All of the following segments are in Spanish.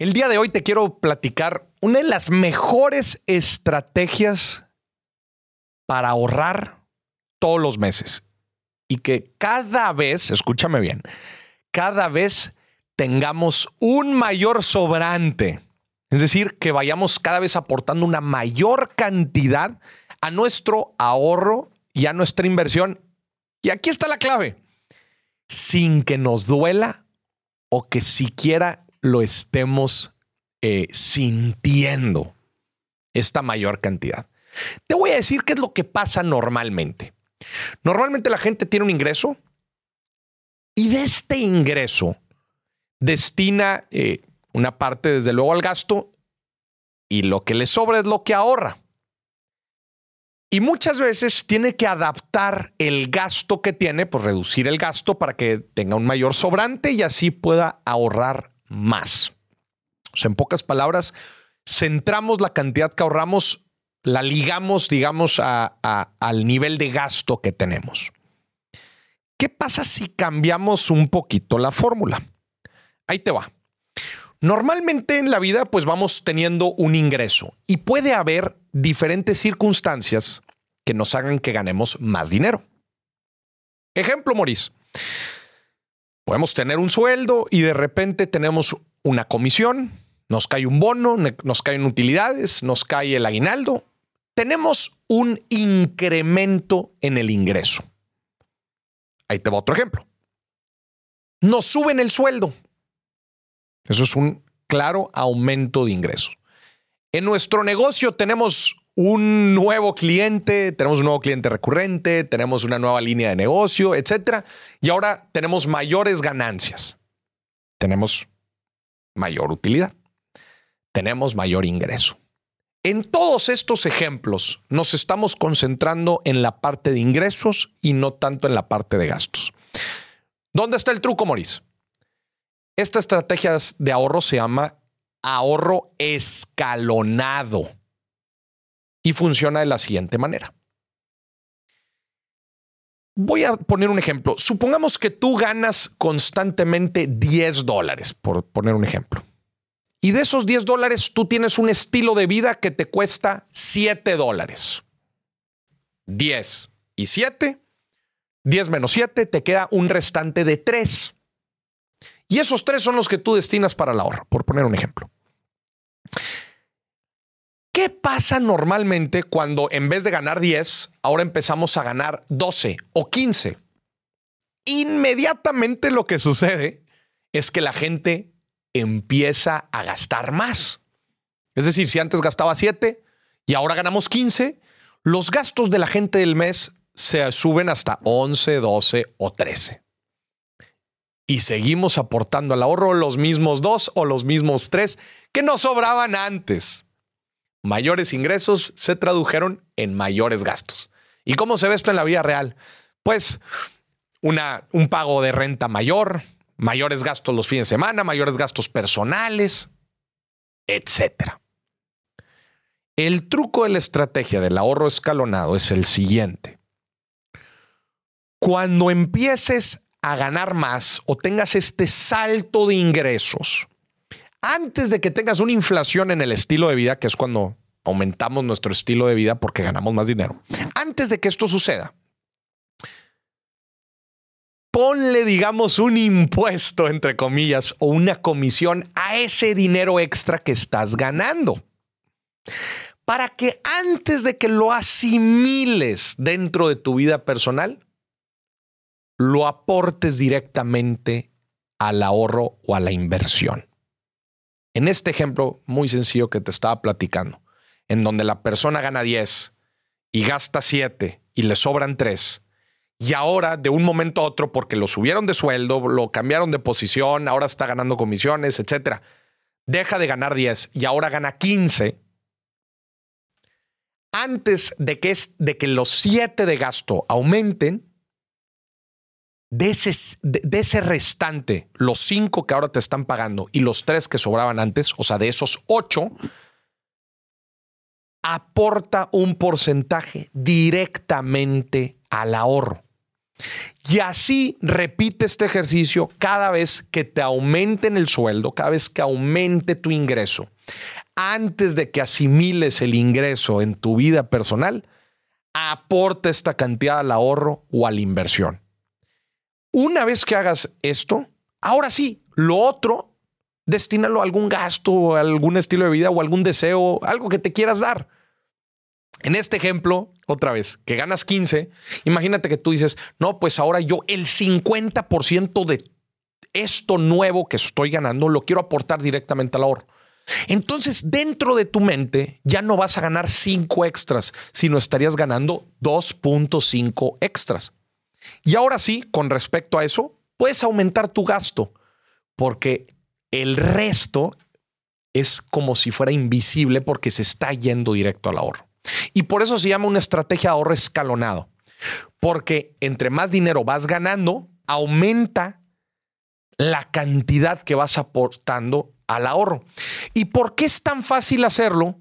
El día de hoy te quiero platicar una de las mejores estrategias para ahorrar todos los meses y que cada vez, escúchame bien, cada vez tengamos un mayor sobrante. Es decir, que vayamos cada vez aportando una mayor cantidad a nuestro ahorro y a nuestra inversión. Y aquí está la clave. Sin que nos duela o que siquiera lo estemos eh, sintiendo esta mayor cantidad. Te voy a decir qué es lo que pasa normalmente. Normalmente la gente tiene un ingreso y de este ingreso destina eh, una parte, desde luego, al gasto y lo que le sobra es lo que ahorra. Y muchas veces tiene que adaptar el gasto que tiene, pues reducir el gasto para que tenga un mayor sobrante y así pueda ahorrar más. O sea, en pocas palabras, centramos la cantidad que ahorramos, la ligamos, digamos, al nivel de gasto que tenemos. ¿Qué pasa si cambiamos un poquito la fórmula? Ahí te va. Normalmente en la vida pues vamos teniendo un ingreso y puede haber diferentes circunstancias que nos hagan que ganemos más dinero. Ejemplo, Maurice. Podemos tener un sueldo y de repente tenemos una comisión, nos cae un bono, nos caen utilidades, nos cae el aguinaldo. Tenemos un incremento en el ingreso. Ahí te va otro ejemplo. Nos suben el sueldo. Eso es un claro aumento de ingresos. En nuestro negocio tenemos un nuevo cliente, tenemos un nuevo cliente recurrente, tenemos una nueva línea de negocio, etcétera. Y ahora tenemos mayores ganancias. Tenemos mayor utilidad. Tenemos mayor ingreso. En todos estos ejemplos nos estamos concentrando en la parte de ingresos y no tanto en la parte de gastos. ¿Dónde está el truco, Maurice? Esta estrategia de ahorro se llama ahorro escalonado y funciona de la siguiente manera. Voy a poner un ejemplo. Supongamos que tú ganas constantemente 10 dólares, por poner un ejemplo. Y de esos 10 dólares tú tienes un estilo de vida que te cuesta 7 dólares. 10 y 7. 10 menos 7 te queda un restante de 3. Y esos 3 son los que tú destinas para el ahorro, por poner un ejemplo. ¿Qué pasa normalmente cuando en vez de ganar 10, ahora empezamos a ganar 12 o 15? Inmediatamente lo que sucede es que la gente empieza a gastar más. Es decir, si antes gastaba 7 y ahora ganamos 15, los gastos de la gente del mes se suben hasta 11, 12 o 13. Y seguimos aportando al ahorro los mismos 2 o los mismos 3 que nos sobraban antes mayores ingresos se tradujeron en mayores gastos. ¿Y cómo se ve esto en la vida real? Pues una, un pago de renta mayor, mayores gastos los fines de semana, mayores gastos personales, etc. El truco de la estrategia del ahorro escalonado es el siguiente. Cuando empieces a ganar más o tengas este salto de ingresos, antes de que tengas una inflación en el estilo de vida, que es cuando aumentamos nuestro estilo de vida porque ganamos más dinero. Antes de que esto suceda, ponle, digamos, un impuesto, entre comillas, o una comisión a ese dinero extra que estás ganando. Para que antes de que lo asimiles dentro de tu vida personal, lo aportes directamente al ahorro o a la inversión. En este ejemplo muy sencillo que te estaba platicando, en donde la persona gana 10 y gasta 7 y le sobran 3, y ahora de un momento a otro, porque lo subieron de sueldo, lo cambiaron de posición, ahora está ganando comisiones, etcétera, deja de ganar 10 y ahora gana 15. Antes de que, es, de que los 7 de gasto aumenten, de ese, de, ese restante, los 5 que ahora te están pagando y los 3 que sobraban antes, o sea, de esos 8, aporta un porcentaje directamente al ahorro. Y así repite este ejercicio cada vez que te aumenten el sueldo, cada vez que aumente tu ingreso. Antes de que asimiles el ingreso en tu vida personal, aporta esta cantidad al ahorro o a la inversión. Una vez que hagas esto, ahora sí, lo otro, destínalo a algún gasto, a algún estilo de vida o algún deseo, algo que te quieras dar. En este ejemplo, otra vez, que ganas 15, imagínate que tú dices, no, pues ahora yo el 50% de esto nuevo que estoy ganando lo quiero aportar directamente al ahorro. Entonces, dentro de tu mente ya no vas a ganar 5 extras, sino estarías ganando 2.5 extras. Y ahora sí, con respecto a eso, puedes aumentar tu gasto, porque el resto es como si fuera invisible porque se está yendo directo al ahorro. Y por eso se llama una estrategia de ahorro escalonado, porque entre más dinero vas ganando, aumenta la cantidad que vas aportando al ahorro. ¿Y por qué es tan fácil hacerlo?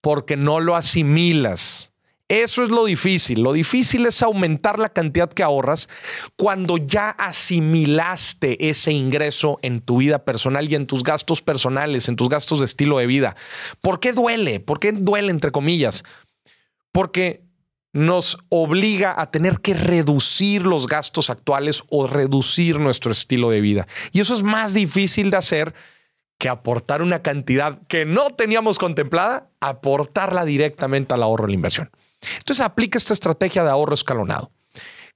Porque no lo asimilas. Eso es lo difícil. Lo difícil es aumentar la cantidad que ahorras cuando ya asimilaste ese ingreso en tu vida personal y en tus gastos personales, en tus gastos de estilo de vida. ¿Por qué duele? ¿Por qué duele, entre comillas? Porque nos obliga a tener que reducir los gastos actuales o reducir nuestro estilo de vida. Y eso es más difícil de hacer que aportar una cantidad que no teníamos contemplada, aportarla directamente al ahorro de la inversión. Entonces aplica esta estrategia de ahorro escalonado.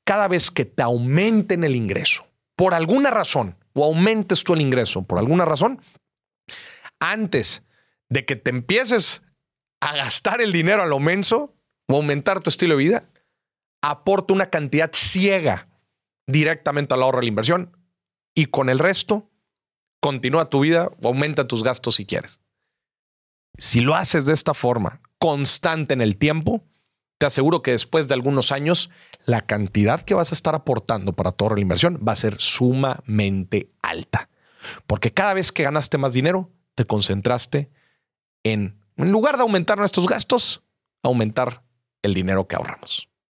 Cada vez que te aumenten el ingreso, por alguna razón, o aumentes tú el ingreso por alguna razón, antes de que te empieces a gastar el dinero a lo menso o aumentar tu estilo de vida, aporta una cantidad ciega directamente al ahorro de la inversión y con el resto continúa tu vida o aumenta tus gastos si quieres. Si lo haces de esta forma, constante en el tiempo, te aseguro que después de algunos años, la cantidad que vas a estar aportando para toda la inversión va a ser sumamente alta. Porque cada vez que ganaste más dinero, te concentraste en, en lugar de aumentar nuestros gastos, aumentar el dinero que ahorramos.